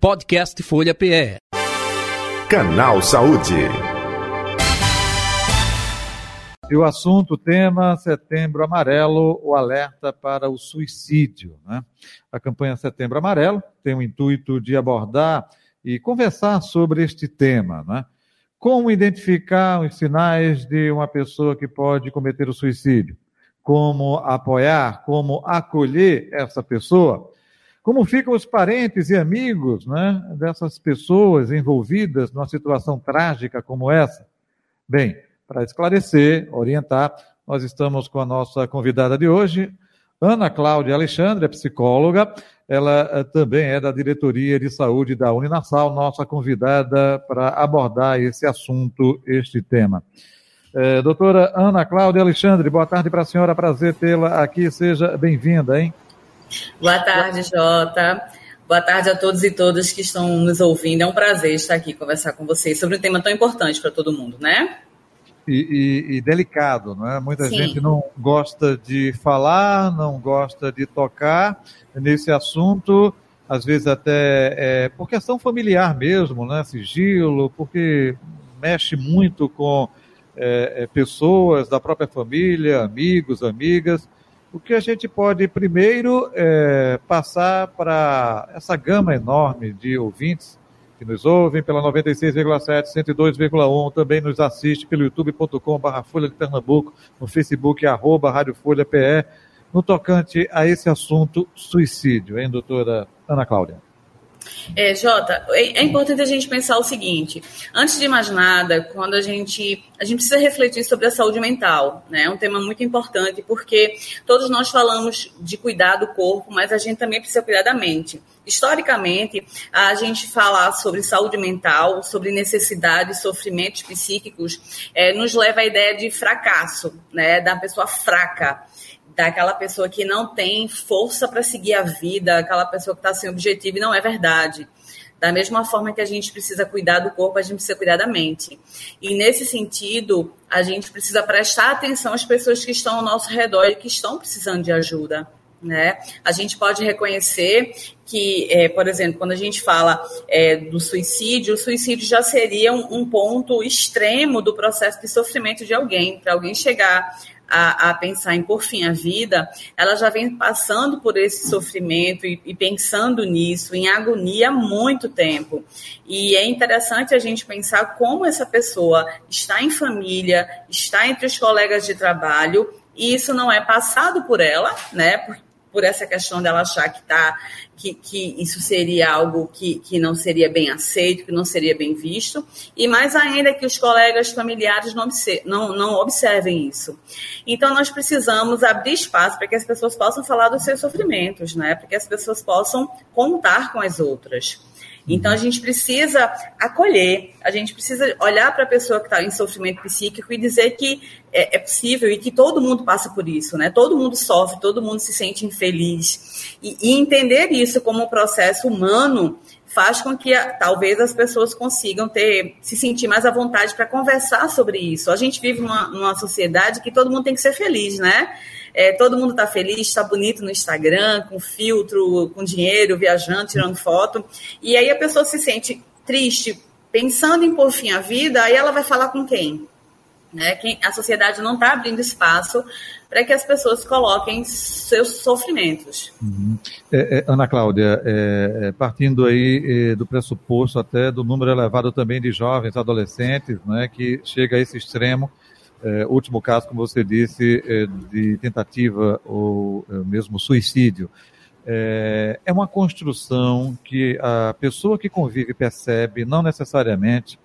Podcast Folha PE. Canal Saúde. E o assunto, tema Setembro Amarelo, o alerta para o suicídio. Né? A campanha Setembro Amarelo tem o intuito de abordar e conversar sobre este tema. Né? Como identificar os sinais de uma pessoa que pode cometer o suicídio? Como apoiar, como acolher essa pessoa? Como ficam os parentes e amigos né, dessas pessoas envolvidas numa situação trágica como essa? Bem, para esclarecer, orientar, nós estamos com a nossa convidada de hoje, Ana Cláudia Alexandre, é psicóloga, ela eh, também é da diretoria de saúde da Uninasal, nossa convidada para abordar esse assunto, este tema. É, doutora Ana Cláudia Alexandre, boa tarde para a senhora, prazer tê-la aqui, seja bem-vinda, hein? Boa tarde, Jota. Boa tarde a todos e todas que estão nos ouvindo. É um prazer estar aqui conversar com vocês sobre um tema tão importante para todo mundo, né? e, e, e delicado, não é? Muita Sim. gente não gosta de falar, não gosta de tocar nesse assunto, às vezes até é, por questão familiar mesmo, né? Sigilo, porque mexe muito com é, é, pessoas da própria família, amigos, amigas. O que a gente pode primeiro é, passar para essa gama enorme de ouvintes que nos ouvem pela 96,7, 102,1, também nos assiste pelo youtube.com.br Folha de Pernambuco, no Facebook, arroba Rádio Folha PE, no tocante a esse assunto suicídio, hein, doutora Ana Cláudia? É, Jota, é, é importante a gente pensar o seguinte: antes de mais nada, quando a gente a gente precisa refletir sobre a saúde mental, né? É um tema muito importante porque todos nós falamos de cuidar do corpo, mas a gente também precisa cuidar da mente. Historicamente, a gente falar sobre saúde mental, sobre necessidades, sofrimentos psíquicos, é, nos leva à ideia de fracasso, né? Da pessoa fraca daquela pessoa que não tem força para seguir a vida, aquela pessoa que está sem objetivo, e não é verdade. Da mesma forma que a gente precisa cuidar do corpo, a gente precisa cuidar da mente. E nesse sentido, a gente precisa prestar atenção às pessoas que estão ao nosso redor e que estão precisando de ajuda. Né? A gente pode reconhecer que, é, por exemplo, quando a gente fala é, do suicídio, o suicídio já seria um, um ponto extremo do processo de sofrimento de alguém. Para alguém chegar a, a, pensar em por fim a vida, ela já vem passando por esse sofrimento e, e, pensando nisso, em agonia há muito tempo. E é interessante a gente pensar como essa pessoa está em família, está entre os colegas de trabalho, e isso não é passado por ela, né? Por essa questão dela achar que tá que, que isso seria algo que, que não seria bem aceito, que não seria bem visto, e mais ainda que os colegas familiares não, não, não observem isso. Então, nós precisamos abrir espaço para que as pessoas possam falar dos seus sofrimentos, né? para que as pessoas possam contar com as outras. Então a gente precisa acolher, a gente precisa olhar para a pessoa que está em sofrimento psíquico e dizer que é, é, possível e que todo mundo passa por isso, né? Todo mundo sofre, todo mundo se sente infeliz. E, e entender isso como um processo humano faz com que talvez as pessoas consigam ter se sentir mais à vontade para conversar sobre isso. A gente vive numa, numa sociedade que todo mundo tem que ser feliz, né? É, todo mundo está feliz, está bonito no Instagram, com filtro, com dinheiro, viajando, tirando foto. E aí a pessoa se sente triste, pensando em pôr fim à vida, aí ela vai falar com quem? Né? quem a sociedade não está abrindo espaço para que as pessoas coloquem seus sofrimentos. Uhum. É, é, Ana Cláudia, é, é partindo aí é, do pressuposto até do número elevado também de jovens, adolescentes, né, que chega a esse extremo, é, último caso, como você disse, é, de tentativa ou é, mesmo suicídio. É, é uma construção que a pessoa que convive percebe, não necessariamente.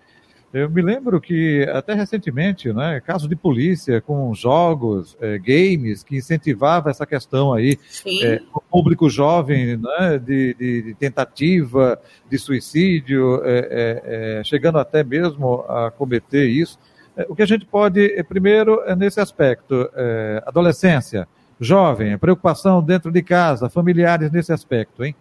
Eu me lembro que até recentemente, né, caso de polícia com jogos, é, games que incentivava essa questão aí, é, o público jovem, né, de, de, de tentativa de suicídio, chegando até mesmo a cometer isso. É, o que a gente pode, é, primeiro, é nesse aspecto, adolescência, jovem, preocupação dentro de casa, familiares nesse aspecto, hein?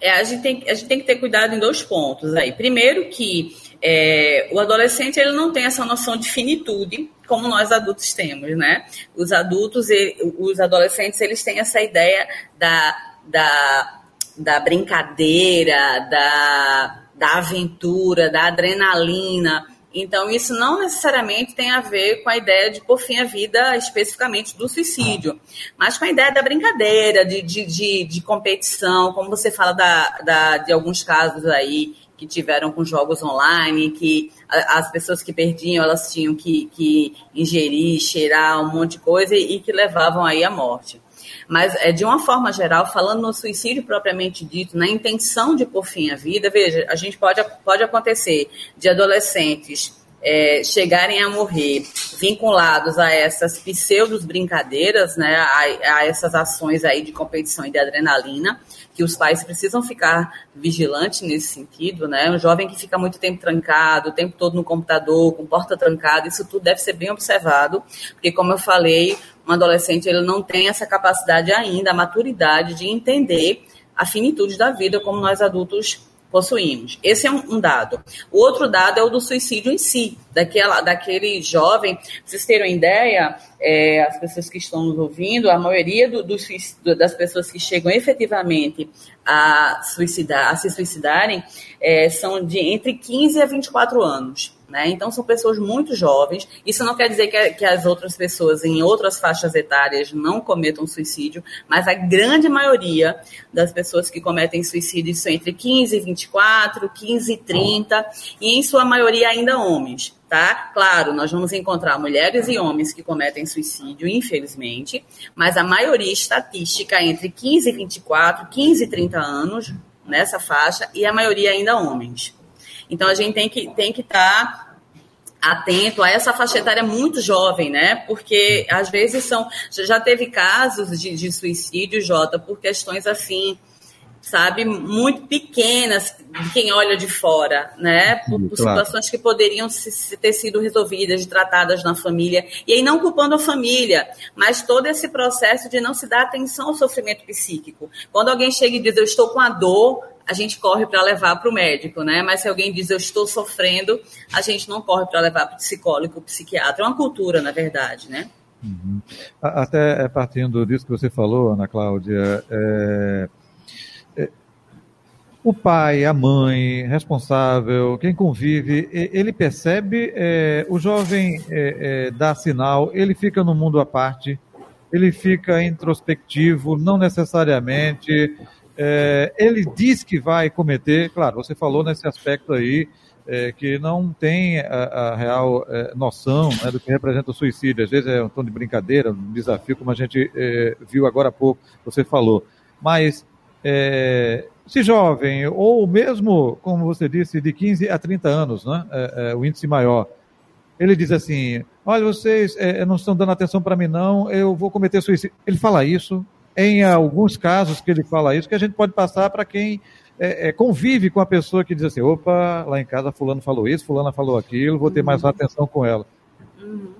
É, a, gente tem, a gente tem que ter cuidado em dois pontos aí. Primeiro que é, o adolescente ele não tem essa noção de finitude como nós adultos temos, né? Os adultos, e, os adolescentes, eles têm essa ideia da, da da brincadeira, da, da aventura, da adrenalina. Então, isso não necessariamente tem a ver com a ideia de pôr fim à vida especificamente do suicídio, mas com a ideia da brincadeira, de, de, de, de competição, como você fala da, da, de alguns casos aí que tiveram com jogos online, que as pessoas que perdiam, elas tinham que, que ingerir, cheirar um monte de coisa e, e que levavam aí à morte. Mas, é, de uma forma geral, falando no suicídio propriamente dito, na intenção de pôr fim à vida, veja, a gente pode, pode acontecer de adolescentes é, chegarem a morrer vinculados a essas pseudos brincadeiras, né, a, a, essas ações aí de competição e de adrenalina, que os pais precisam ficar vigilantes nesse sentido, né? Um jovem que fica muito tempo trancado, o tempo todo no computador, com porta trancada, isso tudo deve ser bem observado, porque como eu falei, um adolescente ele não tem essa capacidade ainda, a maturidade de entender a finitude da vida como nós adultos possuímos. Esse é um, um, dado. O outro dado é o do suicídio em si, daquela, daquele jovem. Vocês terem uma ideia, é, as pessoas que estão nos ouvindo, a maioria do, do, das pessoas que chegam efetivamente a, suicidar, a se suicidarem é, são de entre 15 a 24 anos. Né? Então, são pessoas muito jovens. Isso não quer dizer que, que, as outras pessoas em outras faixas etárias não cometam suicídio, mas a grande maioria das pessoas que cometem suicídio são entre 15 e 24, 15 e 30, e em sua maioria ainda homens. Tá? Claro, nós vamos encontrar mulheres e homens que cometem suicídio, infelizmente, mas a maioria estatística é entre 15 e 24, 15 e 30 anos, nessa faixa, e a maioria ainda homens. Então a gente tem que tem que estar tá atento a essa faixa etária muito jovem, né? Porque às vezes são já teve casos de, de suicídio, Jota, por questões assim, sabe, muito pequenas de quem olha de fora, né? Por, por claro. situações que poderiam se, ter sido resolvidas, tratadas na família. E aí não culpando a família, mas todo esse processo de não se dar atenção ao sofrimento psíquico. Quando alguém chega e diz eu estou com a dor, a gente corre para levar para o médico, né? Mas se alguém diz eu estou sofrendo, a gente não corre para levar para o psicólogo, psiquiatra. É uma cultura, na verdade, né? Uhum. Até é, partindo disso que você falou, Ana Cláudia, é, o pai, a mãe, responsável, quem convive, ele percebe, é, o jovem é, é, dá sinal, ele fica no mundo à parte, ele fica introspectivo, não necessariamente é, ele diz que vai cometer, claro, você falou nesse aspecto aí, é, que não tem a, a real é, noção né, do que representa o suicídio. Às vezes é um tom de brincadeira, um desafio, como a gente viu agora há pouco, você falou. Mas se jovem, ou mesmo, como você disse, de 15 a 30 anos, né, é, o índice maior, ele diz assim: olha, vocês não estão dando atenção para mim, não, eu vou cometer suicídio. Ele fala isso, em alguns casos que ele fala isso, que a gente pode passar para quem é, é, convive com a pessoa que diz assim, opa, lá em casa fulano falou isso, fulana falou aquilo, vou ter mais uhum. atenção com ela. Uhum.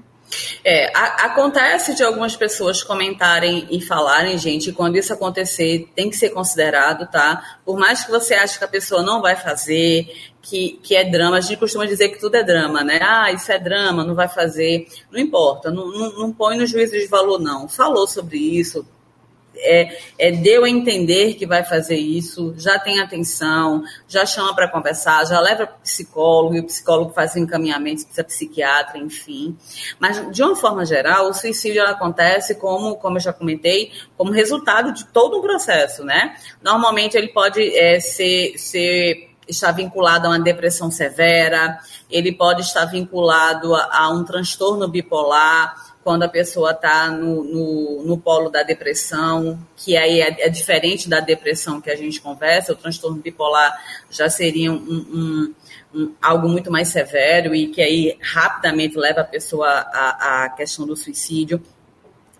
É, a, acontece de algumas pessoas comentarem e falarem, gente, quando isso acontecer, tem que ser considerado, tá? Por mais que você ache que a pessoa não vai fazer, que, que é drama, a gente costuma dizer que tudo é drama, né? Ah, isso é drama, não vai fazer. Não importa, não, não, não põe no juízo de valor, não. Falou sobre isso, é, é, deu a entender que vai fazer isso, já tem atenção, já chama para conversar, já leva para o psicólogo, e o psicólogo faz encaminhamento para psiquiatra, enfim. Mas, de uma forma geral, o suicídio acontece como, como eu já comentei, como resultado de todo um processo, né? Normalmente ele pode é, ser, ser estar vinculado a uma depressão severa, ele pode estar vinculado a, a um transtorno bipolar, quando a pessoa está no, no, no, polo da depressão, que aí é, é, diferente da depressão que a gente conversa, o transtorno bipolar já seria um, um, um, algo muito mais severo e que aí rapidamente leva a pessoa à, à questão do suicídio.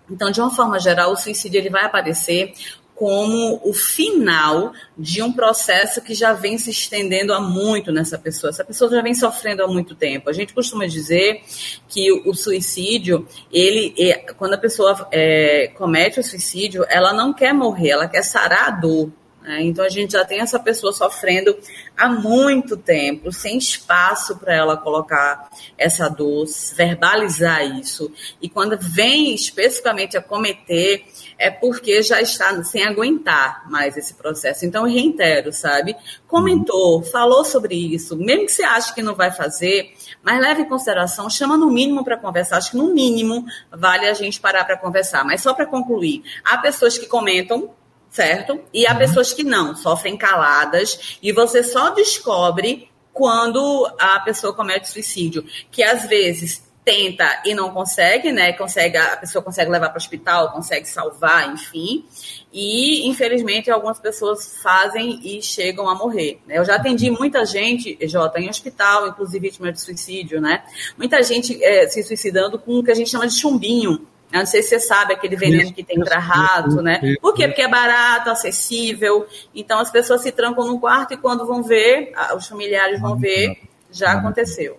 Então, de uma forma geral, o suicídio ele vai aparecer como o final de um processo que já vem se estendendo há muito nessa pessoa. Essa pessoa já vem sofrendo há muito tempo. A gente costuma dizer que o, suicídio, ele, é, quando a pessoa é, comete o suicídio, ela não quer morrer, ela quer sarar a dor. Né? Então a gente já tem essa pessoa sofrendo há muito tempo, sem espaço para ela colocar essa dor, verbalizar isso. E quando vem especificamente a cometer, é porque já está sem aguentar mais esse processo. Então eu reitero, sabe? Comentou, falou sobre isso, mesmo que você ache que não vai fazer, mas leve em consideração, chama no mínimo para conversar. Acho que no mínimo vale a gente parar para conversar. Mas só para concluir, há pessoas que comentam certo? E há uhum. pessoas que não, sofrem caladas, e você só descobre quando a pessoa comete suicídio, que às vezes tenta e não consegue, né? Consegue, a pessoa consegue levar para o hospital, consegue salvar, enfim. E, infelizmente, algumas pessoas fazem e chegam a morrer. Né? Eu já atendi muita gente, Jota, em hospital, inclusive vítima de suicídio, né? Muita gente é, se suicidando com o que a gente chama de chumbinho, eu não sei se você sabe aquele veneno isso, que tem para rato, né? Por quê? Porque é barato, acessível. Então as pessoas se trancam no quarto e quando vão ver, os familiares vão ver, já aconteceu.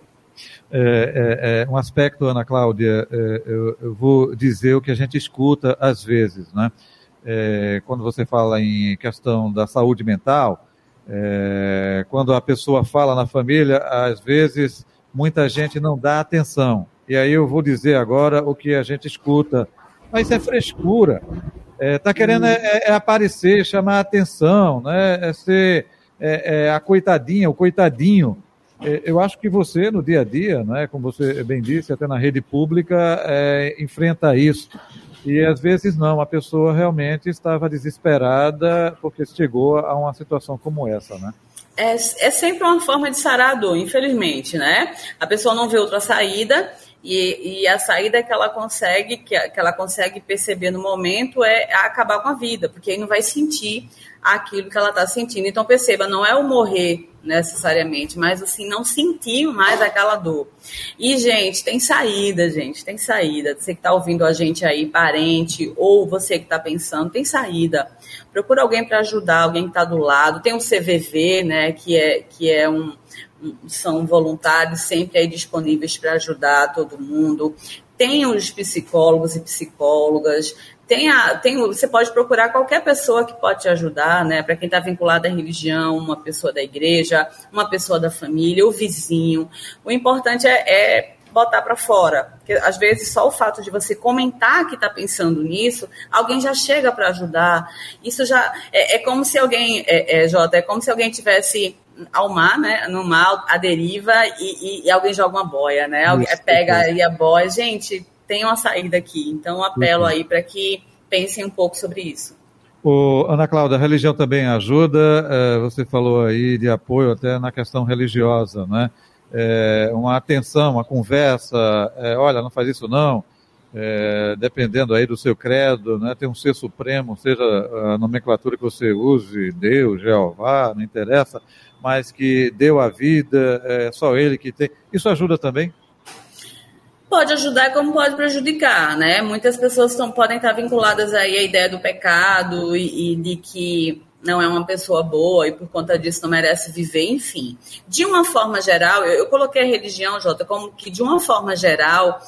É, é, é, um aspecto, Ana Cláudia, é, eu, eu, vou dizer o que a gente escuta às vezes, né? É, quando você fala em questão da saúde mental, é, quando a pessoa fala na família, às vezes muita gente não dá atenção. E aí eu vou dizer agora o que a gente escuta. Mas isso é frescura. É, tá querendo é, é, é aparecer, chamar atenção, né? É ser é, é a coitadinha, o coitadinho. Eu acho que você, no dia a dia, né, como você bem disse, até na rede pública, enfrenta isso. E às vezes não, a pessoa realmente estava desesperada porque chegou a uma situação como essa, né? É, é sempre uma forma de sarar a dor, infelizmente, né? A pessoa não vê outra saída e, e, a saída que ela consegue, que, que ela consegue perceber no momento é acabar com a vida, porque aí não vai sentir aquilo que ela está sentindo. Então perceba, não é o morrer necessariamente, mas assim, não sentir mais aquela dor. E, gente, tem saída, gente, tem saída. Você que está ouvindo a gente aí, parente, ou você que está pensando, tem saída. Procura alguém para ajudar, alguém que está do lado. Tem um CVV, né, que é, que é um, são voluntários sempre aí disponíveis para ajudar todo mundo. Tem os psicólogos e psicólogas, tem a, tem, você pode procurar qualquer pessoa que pode te ajudar, né? Para quem está vinculado à religião, uma pessoa da igreja, uma pessoa da família, o vizinho. O importante é, é botar para fora. Porque às vezes só o fato de você comentar que está pensando nisso, alguém já chega para ajudar. Isso já é, é, como se alguém, é, é, Jota, é como se alguém tivesse ao mar, né? No mar, a deriva, e, e, e alguém joga uma boia, né? Alguém Isso, pega aí a boia. Gente, tem uma saída aqui. Então, apelo uhum. aí para que pensem um pouco sobre isso. O, Ana Cláudia, a religião também ajuda. É, você falou aí de apoio até na questão religiosa, né? É, uma atenção, uma conversa. É, olha, não faz isso não. É, dependendo aí do seu credo, né? Tem um ser supremo, seja a nomenclatura que você use, Deus, Jeová, não interessa mas que deu a vida, é só ele que tem. Isso ajuda também? Pode ajudar como pode prejudicar, né? Muitas pessoas estão, podem estar vinculadas aí à ideia do pecado e, e de que não é uma pessoa boa e por conta disso não merece viver, enfim. De uma forma geral, eu, eu coloquei a religião, Jota, como que de uma forma geral,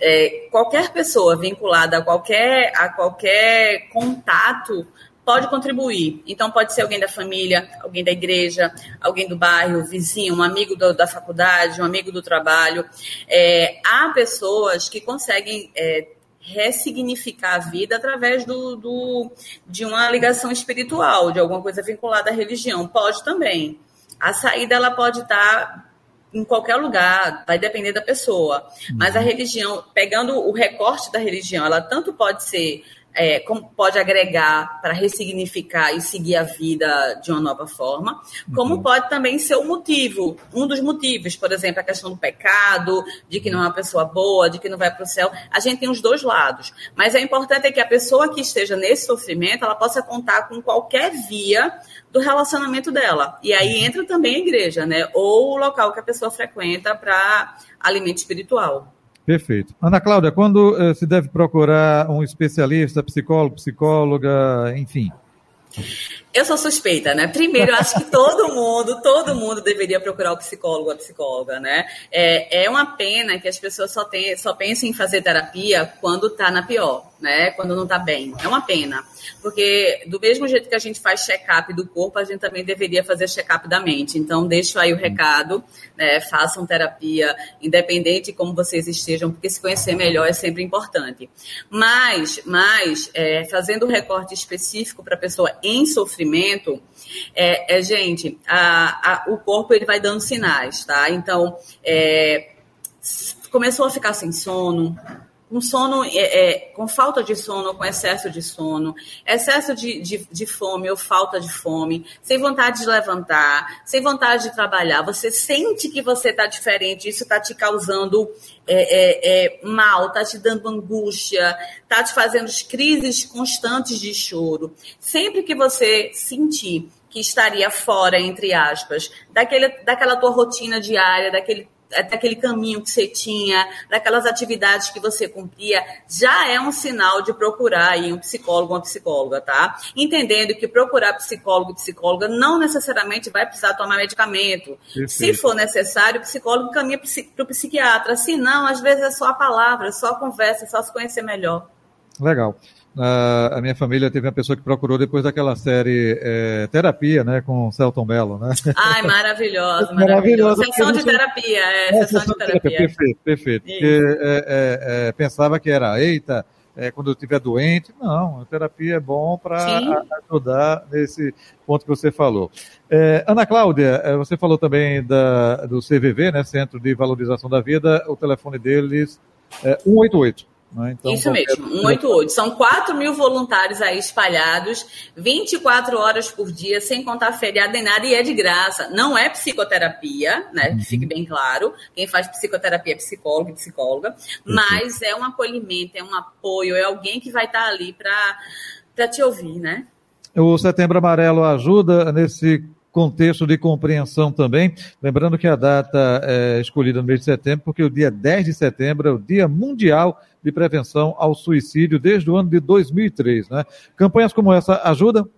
é, qualquer pessoa vinculada a qualquer, a qualquer contato pode contribuir. Então, pode ser alguém da família, alguém da igreja, alguém do bairro, vizinho, um amigo do, da faculdade, um amigo do trabalho. É, há pessoas que conseguem é, ressignificar a vida através do, do, de uma ligação espiritual, de alguma coisa vinculada à religião. Pode também. A saída ela pode estar em qualquer lugar, vai depender da pessoa. Mas a uhum. religião, pegando o recorte da religião, ela tanto pode ser é, como pode agregar para ressignificar e seguir a vida de uma nova forma, como uhum. pode também ser o motivo, um dos motivos, por exemplo, a questão do pecado, de que não é uma pessoa boa, de que não vai para o céu. A gente tem os dois lados, mas é importante é que a pessoa que esteja nesse sofrimento, ela possa contar com qualquer via do relacionamento dela. E aí uhum. entra também a igreja, né? Ou o local que a pessoa frequenta para alimento espiritual. Perfeito. Ana Cláudia, quando uh, se deve procurar um especialista, psicólogo, psicóloga, enfim? Eu sou suspeita, né? Primeiro, eu acho que todo mundo, todo mundo deveria procurar o psicólogo, a psicóloga, né? É, é uma pena que as pessoas só, tem, só pensem em fazer terapia quando tá na pior né? Quando não está bem. É uma pena. Porque do mesmo jeito que a gente faz check-up do corpo, a gente também deveria fazer check-up da mente. Então, deixo aí o recado, né? Façam terapia, independente de como vocês estejam, porque se conhecer melhor é sempre importante. Mas, mas é, fazendo um recorte específico para a pessoa em sofrimento, é, é gente, a, a, o corpo ele vai dando sinais, tá? Então, é, começou a ficar sem sono, com sono, é, é, com falta de sono, com excesso de sono, excesso de, de, de, fome ou falta de fome, sem vontade de levantar, sem vontade de trabalhar, você sente que você está diferente, isso está te causando é, é, é mal, está te dando angústia, está te fazendo crises constantes de choro. Sempre que você sentir que estaria fora, entre aspas, daquele, daquela tua rotina diária, daquele daquele caminho que você tinha, daquelas atividades que você cumpria, já é um sinal de procurar aí um psicólogo ou uma psicóloga, tá? Entendendo que procurar psicólogo e psicóloga não necessariamente vai precisar tomar medicamento. Perfeito. Se for necessário, o psicólogo caminha para o psiquiatra. Se não, às vezes é só a palavra, só a conversa, só se conhecer melhor. Legal. A minha família teve uma pessoa que procurou depois daquela série é, Terapia, né, com o Celton Mello, né? Ai, maravilhosa, maravilhosa. Sessão de terapia, é, é sessão, de terapia. terapia. Perfeito, perfeito. Porque é, é, pensava que era, eita, quando eu estiver doente. Não, a terapia é bom para ajudar nesse ponto que você falou. Ana Cláudia, você falou também da, do CVV, né, Centro de Valorização da Vida, o telefone deles é 188. Né? Então, Isso mesmo, 188. São 4 mil voluntários aí espalhados, 24 horas por dia, sem contar feriado nem nada, e é de graça. Não é psicoterapia, né? Uhum. Que fique bem claro. Quem faz psicoterapia é psicólogo e psicóloga, uhum. mas é um acolhimento, é um apoio, é alguém que vai estar ali para te ouvir, né? O Setembro Amarelo ajuda nesse contexto de compreensão também. Lembrando que a data é escolhida no mês de setembro, porque o dia 10 de setembro é o Dia Mundial de Prevenção ao Suicídio, desde o ano de 2003. Né? Campanhas como essa ajudam?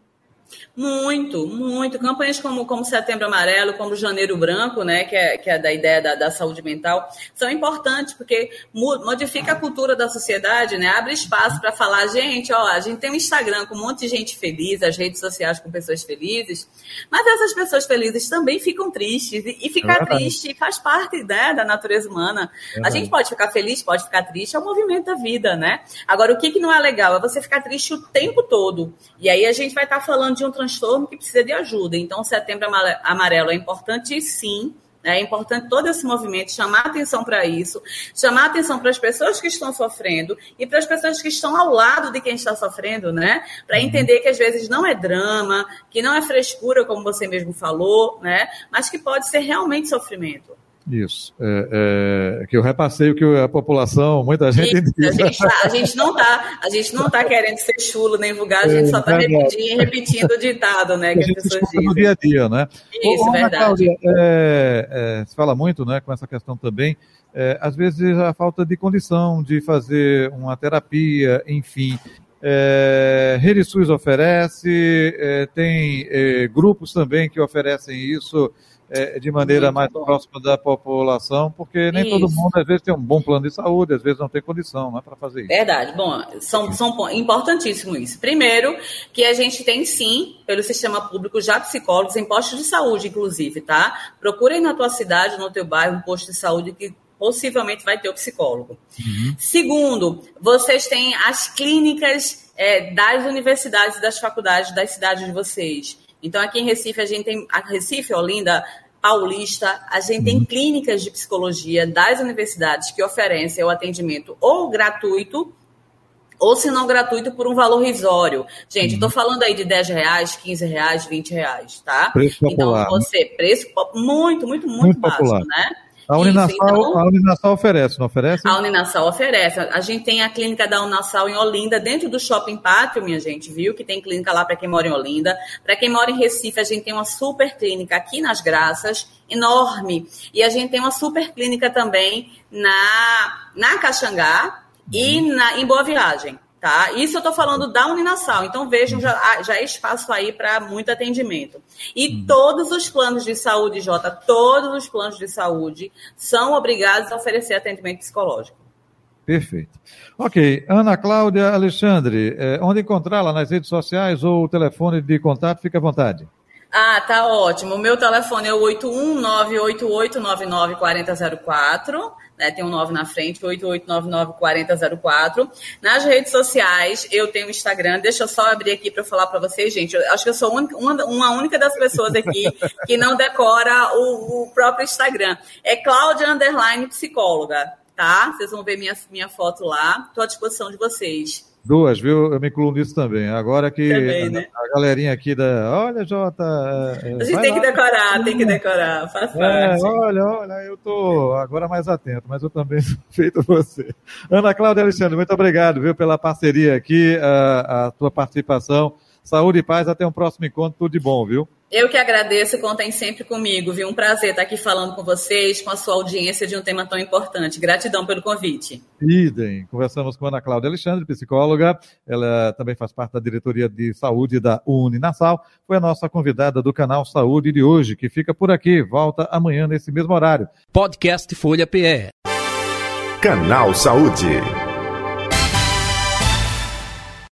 Muito, muito. Campanhas como, como Setembro Amarelo, como Janeiro Branco, né, que é, que é da ideia da, da saúde mental, são importantes porque modifica a cultura da sociedade, né? Abre espaço para falar, gente, ó, a gente tem um Instagram com um monte de gente feliz, as redes sociais com pessoas felizes, mas essas pessoas felizes também ficam tristes e, e ficar é triste faz parte né, da natureza humana. É a gente pode ficar feliz, pode ficar triste, é o movimento da vida, né? Agora, o que, que não é legal é você ficar triste o tempo todo. E aí a gente vai estar tá falando de um transtorno que precisa de ajuda. Então, o setembro amarelo é importante sim. Né? É importante todo esse movimento chamar atenção para isso, chamar atenção para as pessoas que estão sofrendo e para as pessoas que estão ao lado de quem está sofrendo, né? Para uhum. entender que às vezes não é drama, que não é frescura, como você mesmo falou, né? Mas que pode ser realmente sofrimento. Isso. É, é, que eu repassei o que a população, muita gente Isso, a, gente tá, a gente não está a gente não tá querendo ser chulo nem vulgar, a gente é, só está repetindo, repetindo o ditado, né? Que, que a gente escuta no dia a dia, né? Isso, Ô, verdade. Cláudia, é, é, se fala muito, né, com essa questão também, é, às vezes a falta de condição de fazer uma terapia, enfim. É, oferece, tem grupos também que oferecem isso é, de maneira mais próxima da população, porque nem isso. todo mundo, às vezes, tem um bom plano de saúde, às vezes não tem condição né, para fazer isso. Verdade. Bom, são, são importantíssimo isso. Primeiro, que a gente tem sim, pelo sistema público, já psicólogos em postos de saúde, inclusive, tá? Procurem na tua cidade, no teu bairro, um posto de saúde que possivelmente vai ter o psicólogo. Uhum. Segundo, vocês têm as clínicas é, das universidades e das faculdades das cidades de vocês. Então, aqui em Recife, a gente tem, a Recife, Olinda, Paulista, a gente tem uhum. clínicas de psicologia das universidades que oferecem o atendimento ou gratuito, ou se não gratuito, por um valor risório. Gente, estou uhum. falando aí de 10 reais, 15 reais, 20 reais, tá? Preço então, popular. você, preço muito, muito, muito, muito baixo, né? A Uninassal, então, a Uninassal oferece, não oferece? A Uninassal oferece. A gente tem a clínica da Uninassal em Olinda, dentro do Shopping Pátio, minha gente, viu? Que tem clínica lá para quem mora em Olinda. Para quem mora em Recife, a gente tem uma super clínica aqui nas Graças, enorme. E a gente tem uma super clínica também na, na Caxangá uhum. e na, em Boa Viagem. Tá? Isso eu estou falando da Uninasal. Então, vejam, já, já é espaço aí para muito atendimento. E uhum. todos os planos de saúde, Jota, todos os planos de saúde são obrigados a oferecer atendimento psicológico. Perfeito. Ok. Ana Cláudia Alexandre, é, onde encontrá-la nas redes sociais ou o telefone de contato? Fique à vontade. Ah, tá ótimo. O meu telefone é o 81988994004, né? Tem um 9 na frente, 88994004. Nas redes sociais, eu tenho o Instagram. Deixa eu só abrir aqui para falar para vocês, gente. Eu acho que eu sou uma, uma única das pessoas aqui que não decora o, o próprio Instagram. É Cláudia Underline Psicóloga, tá? Vocês vão ver minha, minha foto lá. Estou à disposição de vocês. Duas, viu? Eu me incluo nisso também. Agora que também, né? a, a, galerinha aqui da. Olha, Jota. É, a gente tem lá. que decorar, tem que decorar. Faz é, parte. Olha, olha, eu tô agora mais atento, mas eu também sou feito você. Ana Cláudia Alexandre, muito obrigado, viu, pela parceria aqui, a, a tua participação. Saúde e paz, até um próximo encontro, tudo de bom, viu? Eu que agradeço, contem sempre comigo, viu? Um prazer estar aqui falando com vocês, com a sua audiência de um tema tão importante. Gratidão pelo convite. Idem. Conversamos com a Ana Cláudia Alexandre, psicóloga. Ela também faz parte da diretoria de saúde da Uninasal. Foi a nossa convidada do canal Saúde de hoje, que fica por aqui. Volta amanhã nesse mesmo horário. Podcast Folha PE. Canal Saúde.